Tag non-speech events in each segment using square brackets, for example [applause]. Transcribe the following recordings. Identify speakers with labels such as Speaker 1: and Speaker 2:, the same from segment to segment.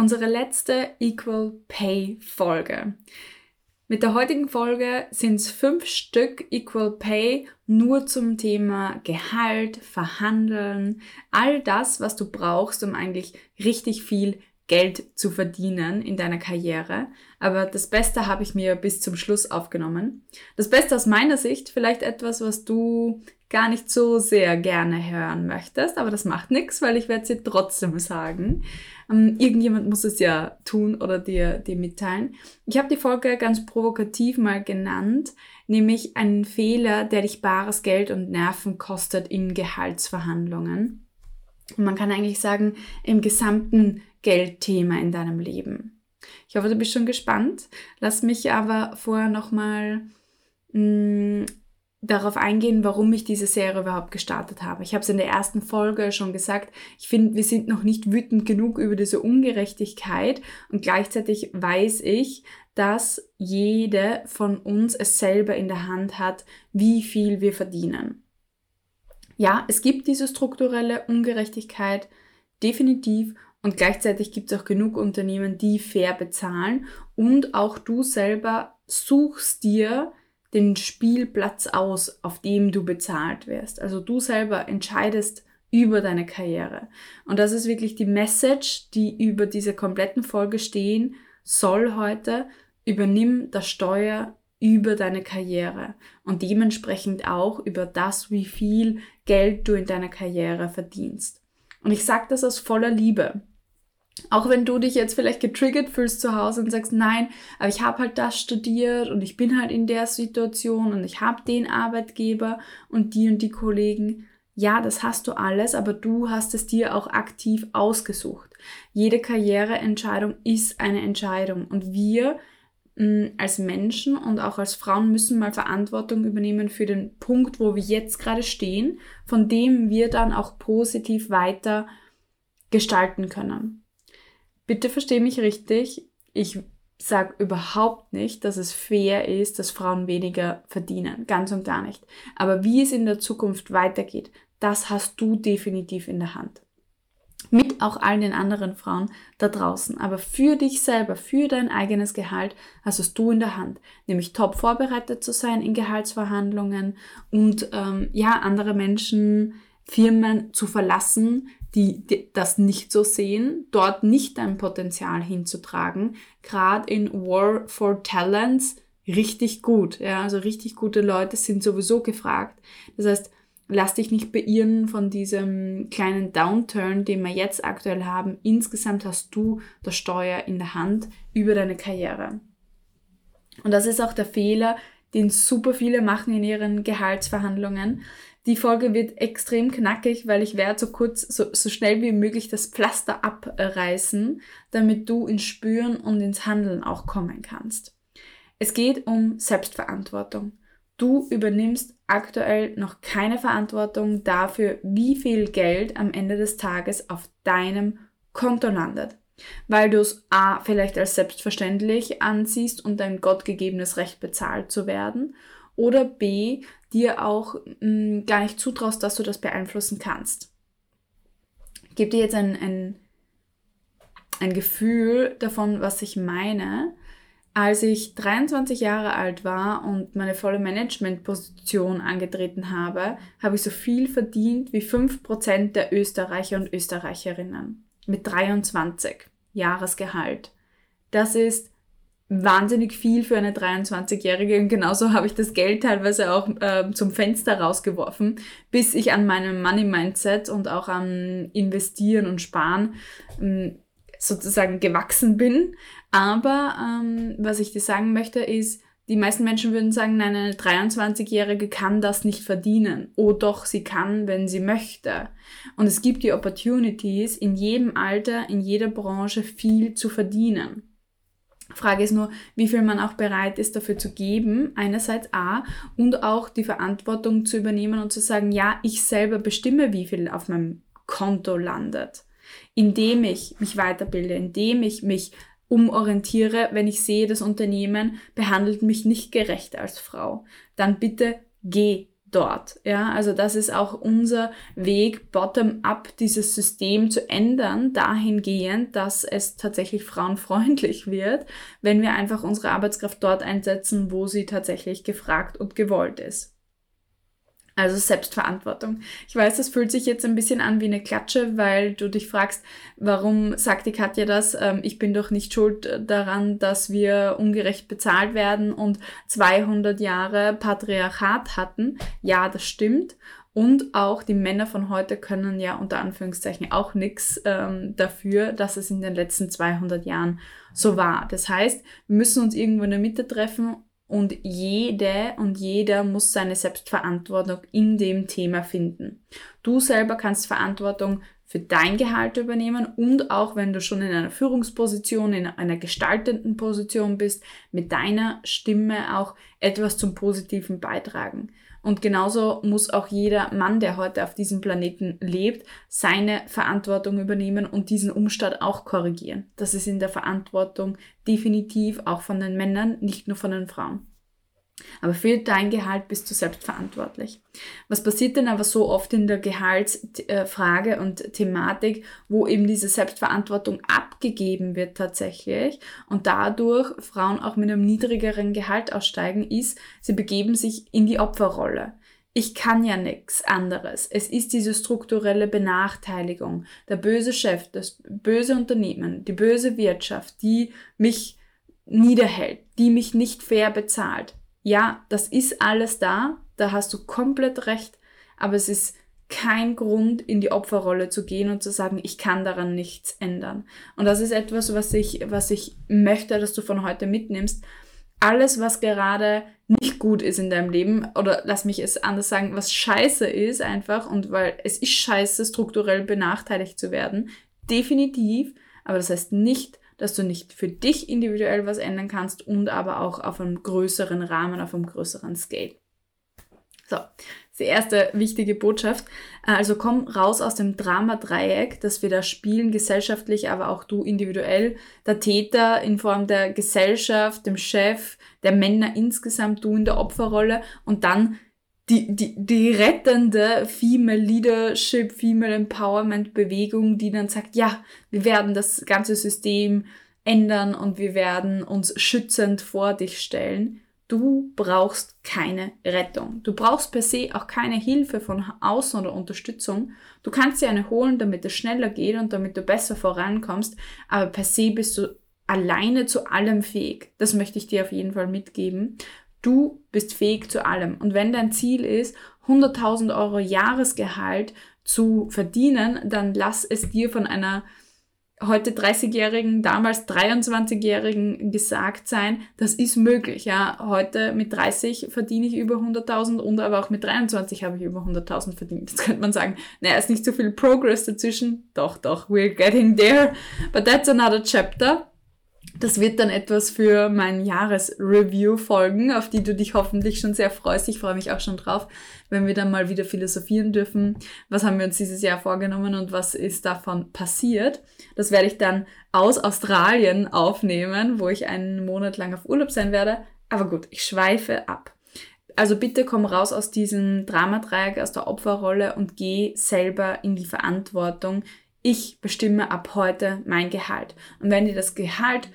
Speaker 1: unsere letzte Equal Pay Folge. Mit der heutigen Folge sind es fünf Stück Equal Pay nur zum Thema Gehalt, Verhandeln, all das, was du brauchst, um eigentlich richtig viel Geld zu verdienen in deiner Karriere. Aber das Beste habe ich mir bis zum Schluss aufgenommen. Das Beste aus meiner Sicht, vielleicht etwas, was du gar nicht so sehr gerne hören möchtest, aber das macht nichts, weil ich werde dir trotzdem sagen. Ähm, irgendjemand muss es ja tun oder dir, dir mitteilen. Ich habe die Folge ganz provokativ mal genannt, nämlich einen Fehler, der dich bares Geld und Nerven kostet in Gehaltsverhandlungen. Und man kann eigentlich sagen, im gesamten Geldthema in deinem Leben. Ich hoffe, du bist schon gespannt. Lass mich aber vorher nochmal mm, darauf eingehen, warum ich diese Serie überhaupt gestartet habe. Ich habe es in der ersten Folge schon gesagt, ich finde, wir sind noch nicht wütend genug über diese Ungerechtigkeit und gleichzeitig weiß ich, dass jede von uns es selber in der Hand hat, wie viel wir verdienen. Ja, es gibt diese strukturelle Ungerechtigkeit definitiv und gleichzeitig gibt es auch genug Unternehmen, die fair bezahlen und auch du selber suchst dir den Spielplatz aus, auf dem du bezahlt wirst. Also du selber entscheidest über deine Karriere. Und das ist wirklich die Message, die über diese kompletten Folge stehen soll heute. Übernimm das Steuer über deine Karriere und dementsprechend auch über das, wie viel Geld du in deiner Karriere verdienst. Und ich sage das aus voller Liebe. Auch wenn du dich jetzt vielleicht getriggert fühlst zu Hause und sagst, nein, aber ich habe halt das studiert und ich bin halt in der Situation und ich habe den Arbeitgeber und die und die Kollegen. Ja, das hast du alles, aber du hast es dir auch aktiv ausgesucht. Jede Karriereentscheidung ist eine Entscheidung und wir mh, mm, als Menschen und auch als Frauen müssen mal Verantwortung übernehmen für den Punkt, wo wir jetzt gerade stehen, von dem wir dann auch positiv weiter gestalten können. Bitte verstehe mich richtig. Ich sage überhaupt nicht, dass es fair ist, dass Frauen weniger verdienen. Ganz und gar nicht. Aber wie es in der Zukunft weitergeht, das hast du definitiv in der Hand. Mit auch all den anderen Frauen da draußen. Aber für dich selber, für dein eigenes Gehalt, hast es du in der Hand. Nämlich top vorbereitet zu sein in Gehaltsverhandlungen und ähm, ja, andere Menschen, Firmen zu verlassen, die, die das nicht so sehen, dort nicht dein Potenzial hinzutragen. Gerade in War for Talents richtig gut. Ja, also richtig gute Leute sind sowieso gefragt. Das heißt, lass dich nicht beirren von diesem kleinen Downturn, den wir jetzt aktuell haben. Insgesamt hast du das Steuer in der Hand über deine Karriere. Und das ist auch der Fehler, den super viele machen in ihren Gehaltsverhandlungen. Die Folge wird extrem knackig, weil ich werde so kurz, so, so schnell wie möglich das Pflaster abreißen, damit du ins Spüren und ins Handeln auch kommen kannst. Es geht um Selbstverantwortung. Du übernimmst aktuell noch keine Verantwortung dafür, wie viel Geld am Ende des Tages auf deinem Konto landet. Weil du es A vielleicht als selbstverständlich ansiehst und dein gottgegebenes Recht bezahlt zu werden oder B, dir auch mh, mm, gar nicht zutraust, dass du das beeinflussen kannst. Ich gebe dir jetzt ein, ein, ein Gefühl davon, was ich meine. Als ich 23 Jahre alt war und meine volle Managementposition angetreten habe, habe ich so viel verdient wie 5% der Österreicher und Österreicherinnen. Mit 23 Jahresgehalt. Das ist wahnsinnig viel für eine 23-Jährige und genauso habe ich das Geld teilweise auch äh, zum Fenster rausgeworfen, bis ich an meinem Money-Mindset und auch am Investieren und Sparen ähm, sozusagen gewachsen bin. Aber ähm, was ich dir sagen möchte ist, die meisten Menschen würden sagen, nein, eine 23-Jährige kann das nicht verdienen. Oh doch, sie kann, wenn sie möchte. Und es gibt die Opportunities, in jedem Alter, in jeder Branche viel zu verdienen. Frage ist nur, wie viel man auch bereit ist dafür zu geben, einerseits A, und auch die Verantwortung zu übernehmen und zu sagen, ja, ich selber bestimme, wie viel auf meinem Konto landet. Indem ich mich weiterbilde, indem ich mich umorientiere, wenn ich sehe, das Unternehmen behandelt mich nicht gerecht als Frau, dann bitte geh dort. Ja, also das ist auch unser Weg, bottom-up dieses System zu ändern, dahingehend, dass es tatsächlich frauenfreundlich wird, wenn wir einfach unsere Arbeitskraft dort einsetzen, wo sie tatsächlich gefragt und gewollt ist. Also Selbstverantwortung. Ich weiß, das fühlt sich jetzt ein bisschen an wie eine Klatsche, weil du dich fragst, warum sagt die Katja das? Ähm, ich bin doch nicht schuld daran, dass wir ungerecht bezahlt werden und 200 Jahre Patriarchat hatten. Ja, das stimmt. Und auch die Männer von heute können ja unter Anführungszeichen auch nichts ähm, dafür, dass es in den letzten 200 Jahren so war. Das heißt, wir müssen uns irgendwo in der Mitte treffen und jede und jeder muss seine Selbstverantwortung in dem Thema finden. Du selber kannst Verantwortung für dein Gehalt übernehmen und auch wenn du schon in einer Führungsposition, in einer gestaltenden Position bist, mit deiner Stimme auch etwas zum Positiven beitragen. Und genauso muss auch jeder Mann, der heute auf diesem Planeten lebt, seine Verantwortung übernehmen und diesen Umstand auch korrigieren. Das ist in der Verantwortung definitiv auch von den Männern, nicht nur von den Frauen. Aber für dein Gehalt bist du selbst verantwortlich. Was passiert denn aber so oft in der Gehaltsfrage und Thematik, wo eben diese Selbstverantwortung abgegeben wird tatsächlich und dadurch Frauen auch mit einem niedrigeren Gehalt aussteigen, ist, sie begeben sich in die Opferrolle. Ich kann ja nichts anderes. Es ist diese strukturelle Benachteiligung. Der böse Chef, das böse Unternehmen, die böse Wirtschaft, die mich niederhält, die mich nicht fair bezahlt ja, das ist alles da, da hast du komplett recht, aber es ist kein Grund, in die Opferrolle zu gehen und zu sagen, ich kann daran nichts ändern. Und das ist etwas, was ich, was ich möchte, dass du von heute mitnimmst. Alles, was gerade nicht gut ist in deinem Leben, oder lass mich es anders sagen, was scheiße ist einfach, und weil es ist scheiße, strukturell benachteiligt zu werden, definitiv, aber das heißt nicht, dass du nicht für dich individuell was ändern kannst und aber auch auf einem größeren Rahmen, auf einem größeren Scale. So, die erste wichtige Botschaft. Also komm raus aus dem Drama-Dreieck, das wir da spielen, gesellschaftlich, aber auch du individuell. Der Täter in Form der Gesellschaft, dem Chef, der Männer insgesamt, du in der Opferrolle und dann die, die, die rettende Female Leadership, Female Empowerment Bewegung, die dann sagt, ja, wir werden das ganze System ändern und wir werden uns schützend vor dich stellen. Du brauchst keine Rettung. Du brauchst per se auch keine Hilfe von außen oder Unterstützung. Du kannst dir eine holen, damit es schneller geht und damit du besser vorankommst, aber per se bist du alleine zu allem fähig. Das möchte ich dir auf jeden Fall mitgeben. Du bist fähig zu allem. Und wenn dein Ziel ist, 100.000 Euro Jahresgehalt zu verdienen, dann lass es dir von einer heute 30-Jährigen, damals 23-Jährigen gesagt sein, das ist möglich. Ja, heute mit 30 verdiene ich über 100.000 und aber auch mit 23 habe ich über 100.000 verdient. Jetzt könnte man sagen, naja, ist nicht so viel Progress dazwischen. Doch, doch, we're getting there. But that's another chapter. Das wird dann etwas für mein Jahresreview folgen, auf die du dich hoffentlich schon sehr freust. Ich freue mich auch schon drauf, wenn wir dann mal wieder philosophieren dürfen. Was haben wir uns dieses Jahr vorgenommen und was ist davon passiert? Das werde ich dann aus Australien aufnehmen, wo ich einen Monat lang auf Urlaub sein werde. Aber gut, ich schweife ab. Also bitte komm raus aus diesem Dramadreieck, aus der Opferrolle und geh selber in die Verantwortung, ich bestimme ab heute mein Gehalt. Und wenn dir das Gehalt,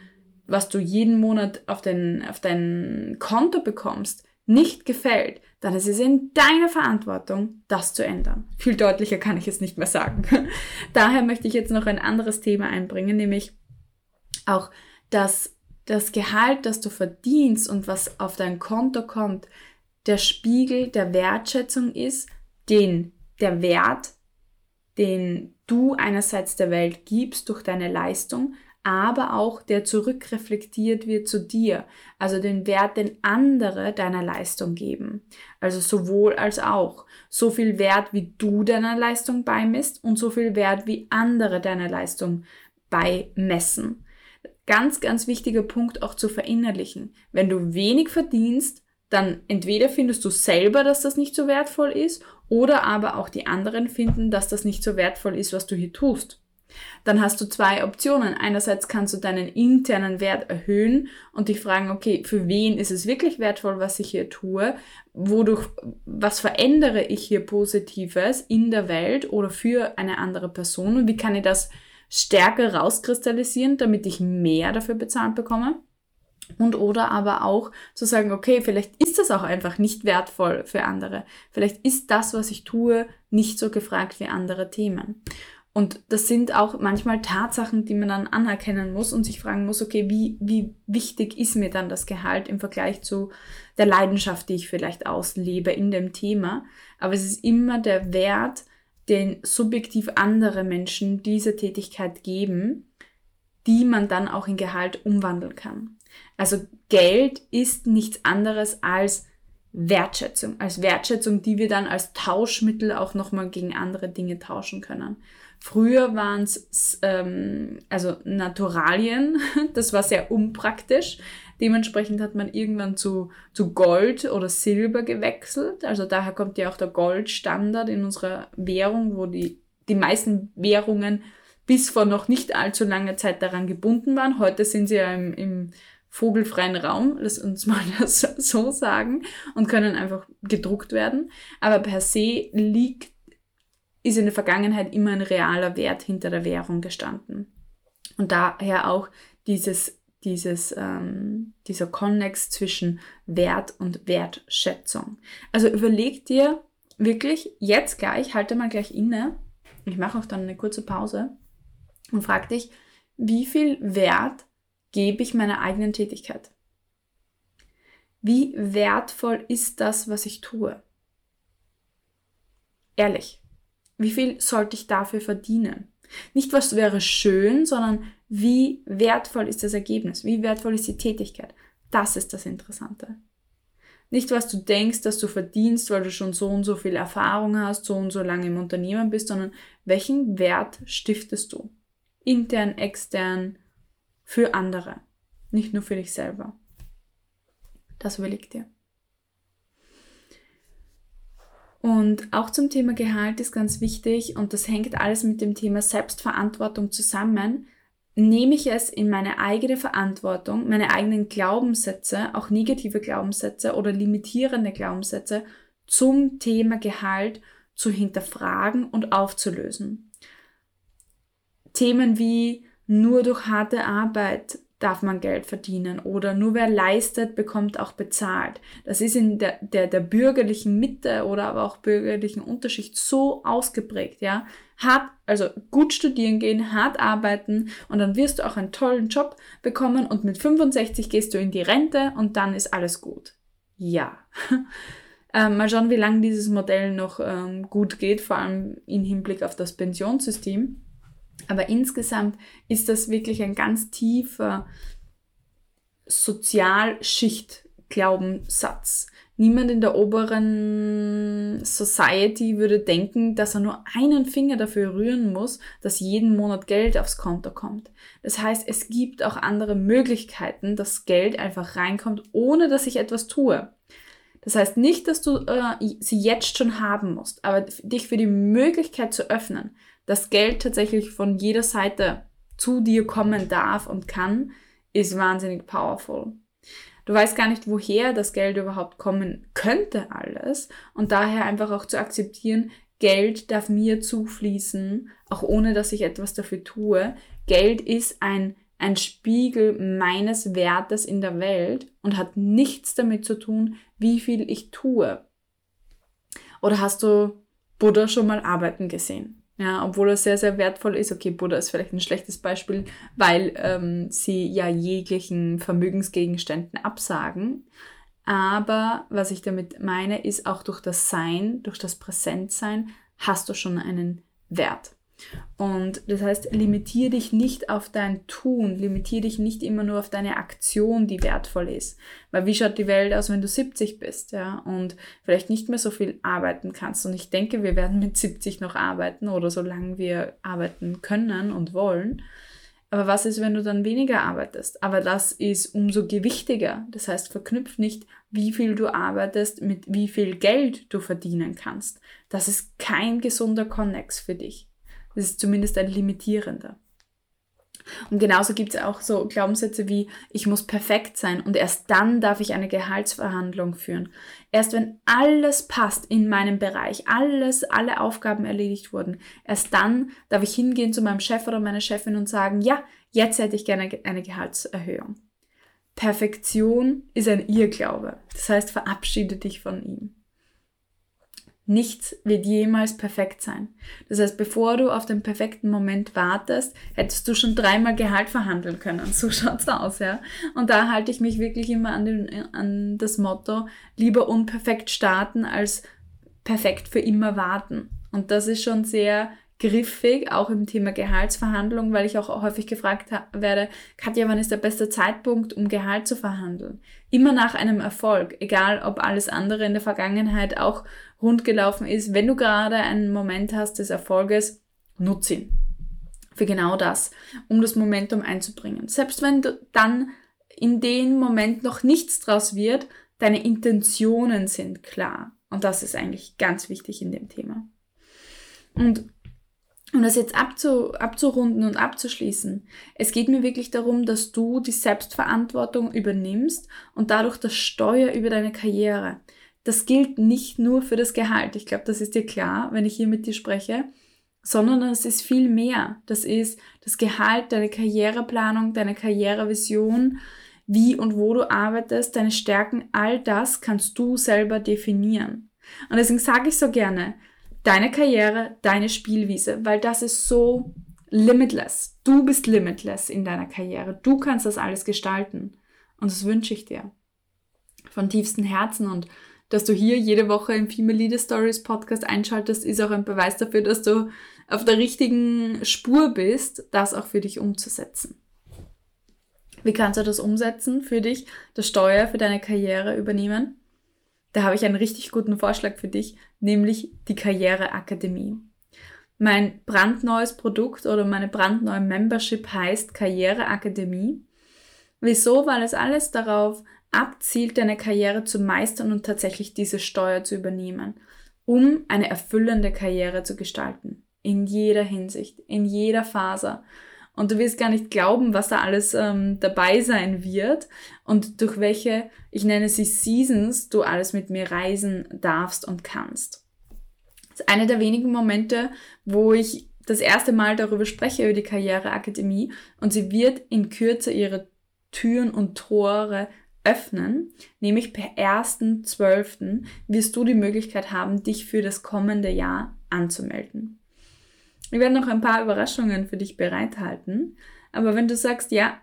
Speaker 1: was du jeden Monat auf dein, auf dein Konto bekommst, nicht gefällt, dann ist es in deiner Verantwortung, das zu ändern. Viel deutlicher kann ich es nicht mehr sagen. [laughs] Daher möchte ich jetzt noch ein anderes Thema einbringen, nämlich auch, dass das Gehalt, das du verdienst und was auf dein Konto kommt, der Spiegel der Wertschätzung ist, den der Wert, den du einerseits der Welt gibst durch deine Leistung, aber auch der zurückreflektiert wird zu dir, also den Wert, den andere deiner Leistung geben. Also sowohl als auch. So viel Wert, wie du deiner Leistung beimisst und so viel Wert, wie andere deiner Leistung beimessen. Ganz, ganz wichtiger Punkt auch zu verinnerlichen. Wenn du wenig verdienst, dann entweder findest du selber, dass das nicht so wertvoll ist, oder aber auch die anderen finden, dass das nicht so wertvoll ist, was du hier tust. Dann hast du zwei Optionen. Einerseits kannst du deinen internen Wert erhöhen und dich fragen, okay, für wen ist es wirklich wertvoll, was ich hier tue? Wodurch, was verändere ich hier Positives in der Welt oder für eine andere Person? Und wie kann ich das stärker rauskristallisieren, damit ich mehr dafür bezahlt bekomme? Und oder aber auch zu sagen, okay, vielleicht ist das auch einfach nicht wertvoll für andere. Vielleicht ist das, was ich tue, nicht so gefragt wie andere Themen. Und das sind auch manchmal Tatsachen, die man dann anerkennen muss und sich fragen muss, okay, wie, wie wichtig ist mir dann das Gehalt im Vergleich zu der Leidenschaft, die ich vielleicht auslebe in dem Thema. Aber es ist immer der Wert, den subjektiv andere Menschen diese Tätigkeit geben, die man dann auch in Gehalt umwandeln kann. Also Geld ist nichts anderes als Wertschätzung, als Wertschätzung, die wir dann als Tauschmittel auch nochmal gegen andere Dinge tauschen können. Früher waren es ähm, also Naturalien, [laughs] das war sehr unpraktisch. Dementsprechend hat man irgendwann zu, zu Gold oder Silber gewechselt. Also daher kommt ja auch der Goldstandard in unserer Währung, wo die, die meisten Währungen bis vor noch nicht allzu langer Zeit daran gebunden waren. Heute sind sie ja im, im vogelfreien Raum, lass uns [laughs] mal das so sagen, und können einfach gedruckt werden. Aber per se liegt ist in der Vergangenheit immer ein realer Wert hinter der Währung gestanden. Und daher auch dieses, dieses, ähm, dieser Konnex zwischen Wert und Wertschätzung. Also überleg dir wirklich jetzt gleich, halte mal gleich inne, ich mache auch dann eine kurze Pause und frag dich, wie viel Wert gebe ich meiner eigenen Tätigkeit? Wie wertvoll ist das, was ich tue? Ehrlich. Wie viel sollte ich dafür verdienen? Nicht, was wäre schön, sondern wie wertvoll ist das Ergebnis? Wie wertvoll ist die Tätigkeit? Das ist das Interessante. Nicht, was du denkst, dass du verdienst, weil du schon so und so viel Erfahrung hast, so und so lange im Unternehmen bist, sondern welchen Wert stiftest du? Intern, extern, für andere. Nicht nur für dich selber. Das überleg dir. Und auch zum Thema Gehalt ist ganz wichtig, und das hängt alles mit dem Thema Selbstverantwortung zusammen, nehme ich es in meine eigene Verantwortung, meine eigenen Glaubenssätze, auch negative Glaubenssätze oder limitierende Glaubenssätze zum Thema Gehalt zu hinterfragen und aufzulösen. Themen wie nur durch harte Arbeit darf man Geld verdienen oder nur wer leistet, bekommt auch bezahlt. Das ist in der, der, der bürgerlichen Mitte oder aber auch bürgerlichen Unterschicht so ausgeprägt, ja. Hart, also gut studieren gehen, hart arbeiten und dann wirst du auch einen tollen Job bekommen und mit 65 gehst du in die Rente und dann ist alles gut. Ja. [laughs] ähm, mal schauen, wie lange dieses Modell noch ähm, gut geht, vor allem im Hinblick auf das Pensionssystem. Aber insgesamt ist das wirklich ein ganz tiefer Sozialschicht-Glaubenssatz. Niemand in der oberen Society würde denken, dass er nur einen Finger dafür rühren muss, dass jeden Monat Geld aufs Konto kommt. Das heißt, es gibt auch andere Möglichkeiten, dass Geld einfach reinkommt, ohne dass ich etwas tue. Das heißt nicht, dass du äh, sie jetzt schon haben musst, aber dich für die Möglichkeit zu öffnen, dass Geld tatsächlich von jeder Seite zu dir kommen darf und kann, ist wahnsinnig powerful. Du weißt gar nicht, woher das Geld überhaupt kommen könnte alles und daher einfach auch zu akzeptieren, Geld darf mir zufließen, auch ohne dass ich etwas dafür tue. Geld ist ein, ein Spiegel meines Wertes in der Welt und hat nichts damit zu tun, wie viel ich tue. Oder hast du Buddha schon mal arbeiten gesehen? Ja, obwohl er sehr, sehr wertvoll ist. Okay, Buddha ist vielleicht ein schlechtes Beispiel, weil ähm, sie ja jeglichen Vermögensgegenständen absagen. Aber was ich damit meine, ist auch durch das Sein, durch das Präsentsein hast du schon einen Wert. Und das heißt, limitier dich nicht auf dein Tun, limitier dich nicht immer nur auf deine Aktion, die wertvoll ist. Weil wie schaut die Welt aus, wenn du 70 bist, ja, und vielleicht nicht mehr so viel arbeiten kannst. Und ich denke, wir werden mit 70 noch arbeiten oder solange wir arbeiten können und wollen. Aber was ist, wenn du dann weniger arbeitest? Aber das ist umso gewichtiger. Das heißt, verknüpft nicht, wie viel du arbeitest mit wie viel Geld du verdienen kannst. Das ist kein gesunder Konnex für dich. Es ist zumindest ein limitierender. Und genauso gibt es auch so Glaubenssätze wie, ich muss perfekt sein und erst dann darf ich eine Gehaltsverhandlung führen. Erst wenn alles passt in meinem Bereich, alles, alle Aufgaben erledigt wurden, erst dann darf ich hingehen zu meinem Chef oder meiner Chefin und sagen, ja, jetzt hätte ich gerne eine Gehaltserhöhung. Perfektion ist ein Irrglaube. Das heißt, verabschiede dich von ihm. Nichts wird jemals perfekt sein. Das heißt, bevor du auf den perfekten Moment wartest, hättest du schon dreimal Gehalt verhandeln können. So [laughs] schaut's aus, ja. Und da halte ich mich wirklich immer an, den, an das Motto, lieber unperfekt starten als perfekt für immer warten. Und das ist schon sehr griffig, auch im Thema Gehaltsverhandlung, weil ich auch häufig gefragt werde, Katja, wann ist der beste Zeitpunkt, um Gehalt zu verhandeln? Immer nach einem Erfolg, egal ob alles andere in der Vergangenheit auch rund gelaufen ist. Wenn du gerade einen Moment hast des Erfolges, nutz ihn. Für genau das, um das Momentum einzubringen. Selbst wenn du dann in dem Moment noch nichts draus wird, deine Intentionen sind klar. Und das ist eigentlich ganz wichtig in dem Thema. Und um das jetzt abzu, abzurunden und abzuschließen, es geht mir wirklich darum, dass du die Selbstverantwortung übernimmst und dadurch das Steuer über deine Karriere. Das gilt nicht nur für das Gehalt. Ich glaube, das ist dir klar, wenn ich hier mit dir spreche, sondern es ist viel mehr. Das ist das Gehalt, deine Karriereplanung, deine Karrierevision, wie und wo du arbeitest, deine Stärken, all das kannst du selber definieren. Und deswegen sage ich so gerne, deine Karriere, deine Spielwiese, weil das ist so limitless. Du bist limitless in deiner Karriere. Du kannst das alles gestalten. Und das wünsche ich dir. Von tiefstem Herzen. Und dass du hier jede Woche im Female Leader Stories Podcast einschaltest, ist auch ein Beweis dafür, dass du auf der richtigen Spur bist, das auch für dich umzusetzen. Wie kannst du das umsetzen für dich, das Steuer für deine Karriere übernehmen? Da habe ich einen richtig guten Vorschlag für dich, nämlich die Karriereakademie. Mein brandneues Produkt oder meine brandneue Membership heißt Karriereakademie. Wieso? Weil es alles darauf abzielt, deine Karriere zu meistern und tatsächlich diese Steuer zu übernehmen, um eine erfüllende Karriere zu gestalten. In jeder Hinsicht, in jeder Phase. Und du wirst gar nicht glauben, was da alles ähm, dabei sein wird und durch welche, ich nenne sie Seasons, du alles mit mir reisen darfst und kannst. Das ist einer der wenigen Momente, wo ich das erste Mal darüber spreche, über die Karriereakademie und sie wird in Kürze ihre Türen und Tore öffnen, nämlich per 1.12. wirst du die Möglichkeit haben, dich für das kommende Jahr anzumelden. Wir werden noch ein paar Überraschungen für dich bereithalten. Aber wenn du sagst, ja,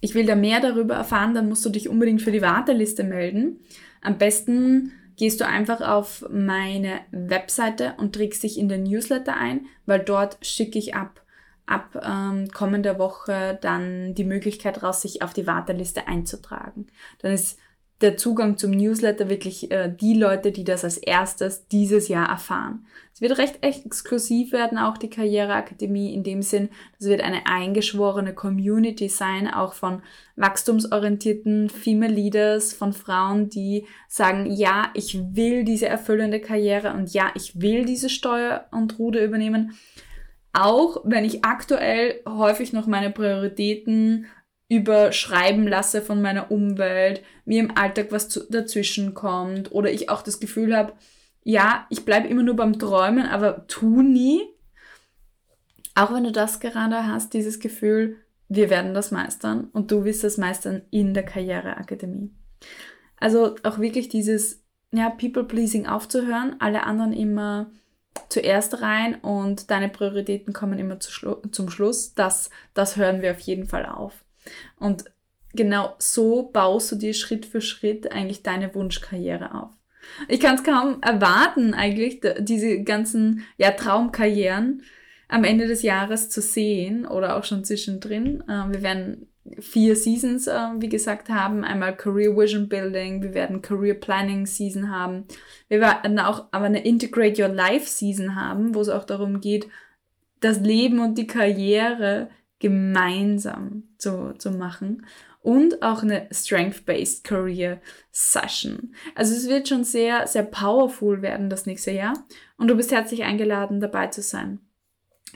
Speaker 1: ich will da mehr darüber erfahren, dann musst du dich unbedingt für die Warteliste melden. Am besten gehst du einfach auf meine Webseite und trägst dich in den Newsletter ein, weil dort schicke ich ab ab ähm, kommender Woche dann die Möglichkeit raus, sich auf die Warteliste einzutragen. Dann ist der Zugang zum Newsletter wirklich äh, die Leute, die das als erstes dieses Jahr erfahren. Es wird recht exklusiv werden, auch die Karriereakademie in dem Sinn, das wird eine eingeschworene Community sein, auch von wachstumsorientierten Female Leaders, von Frauen, die sagen, ja, ich will diese erfüllende Karriere und ja, ich will diese Steuer und Ruder übernehmen. Auch wenn ich aktuell häufig noch meine Prioritäten überschreiben lasse von meiner Umwelt, mir im Alltag was zu, dazwischen kommt oder ich auch das Gefühl habe, ja, ich bleibe immer nur beim Träumen, aber tu nie. Auch wenn du das gerade hast, dieses Gefühl, wir werden das meistern und du wirst das meistern in der Karriereakademie. Also auch wirklich dieses ja, People-Pleasing aufzuhören, alle anderen immer zuerst rein und deine Prioritäten kommen immer zu Schlu zum Schluss. Das, das hören wir auf jeden Fall auf. Und genau so baust du dir Schritt für Schritt eigentlich deine Wunschkarriere auf. Ich kann es kaum erwarten, eigentlich diese ganzen ja, Traumkarrieren am Ende des Jahres zu sehen oder auch schon zwischendrin. Äh, wir werden vier Seasons, äh, wie gesagt, haben. Einmal Career Vision Building, wir werden Career Planning Season haben. Wir werden auch aber eine Integrate Your Life Season haben, wo es auch darum geht, das Leben und die Karriere gemeinsam zu, zu machen und auch eine Strength-Based Career Session. Also es wird schon sehr, sehr powerful werden das nächste Jahr und du bist herzlich eingeladen, dabei zu sein.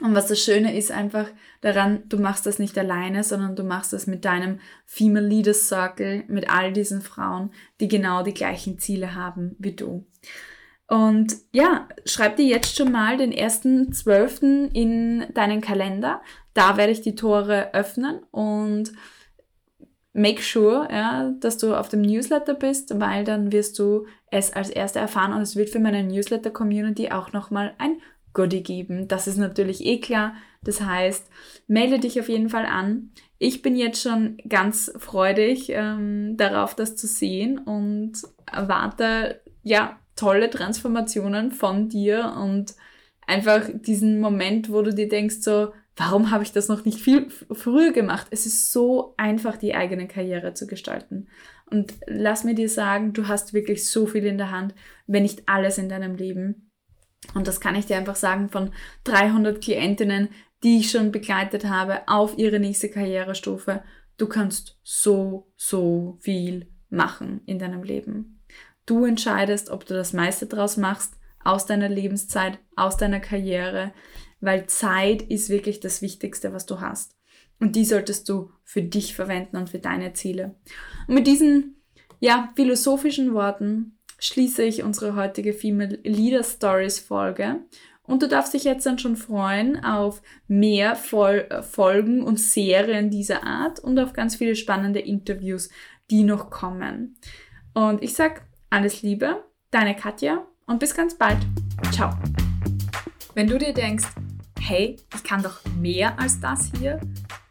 Speaker 1: Und was das Schöne ist einfach daran, du machst das nicht alleine, sondern du machst das mit deinem Female Leaders Circle, mit all diesen Frauen, die genau die gleichen Ziele haben wie du. Und ja, schreib dir jetzt schon mal den ersten Zwölften in deinen Kalender. Da werde ich die Tore öffnen und make sure, ja, dass du auf dem Newsletter bist, weil dann wirst du es als Erster erfahren und es wird für meine Newsletter-Community auch nochmal ein Goodie geben. Das ist natürlich eh klar. Das heißt, melde dich auf jeden Fall an. Ich bin jetzt schon ganz freudig ähm, darauf, das zu sehen und erwarte, ja, tolle Transformationen von dir und einfach diesen Moment, wo du dir denkst, so, warum habe ich das noch nicht viel früher gemacht? Es ist so einfach, die eigene Karriere zu gestalten. Und lass mir dir sagen, du hast wirklich so viel in der Hand, wenn nicht alles in deinem Leben. Und das kann ich dir einfach sagen von 300 Klientinnen, die ich schon begleitet habe auf ihre nächste Karrierestufe. Du kannst so, so viel machen in deinem Leben. Du entscheidest, ob du das meiste draus machst, aus deiner Lebenszeit, aus deiner Karriere, weil Zeit ist wirklich das Wichtigste, was du hast. Und die solltest du für dich verwenden und für deine Ziele. Und mit diesen, ja, philosophischen Worten schließe ich unsere heutige Female Leader Stories Folge. Und du darfst dich jetzt dann schon freuen auf mehr Vol Folgen und Serien dieser Art und auf ganz viele spannende Interviews, die noch kommen. Und ich sag alles Liebe, deine Katja und bis ganz bald. Ciao. Wenn du dir denkst, hey, ich kann doch mehr als das hier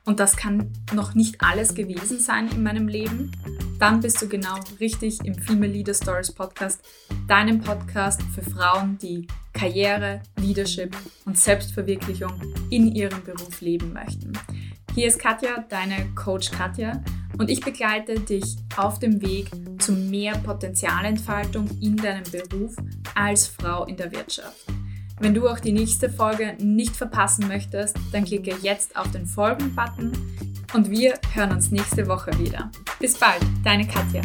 Speaker 1: und das kann noch nicht alles gewesen sein in meinem Leben, dann bist du genau richtig im Female Leader Stories Podcast, deinem Podcast für Frauen, die Karriere, Leadership und Selbstverwirklichung in ihrem Beruf leben möchten. Hier ist Katja, deine Coach Katja, und ich begleite dich auf dem Weg zu mehr Potenzialentfaltung in deinem Beruf als Frau in der Wirtschaft. Wenn du auch die nächste Folge nicht verpassen möchtest, dann klicke jetzt auf den Folgen-Button und wir hören uns nächste Woche wieder. Bis bald, deine Katja.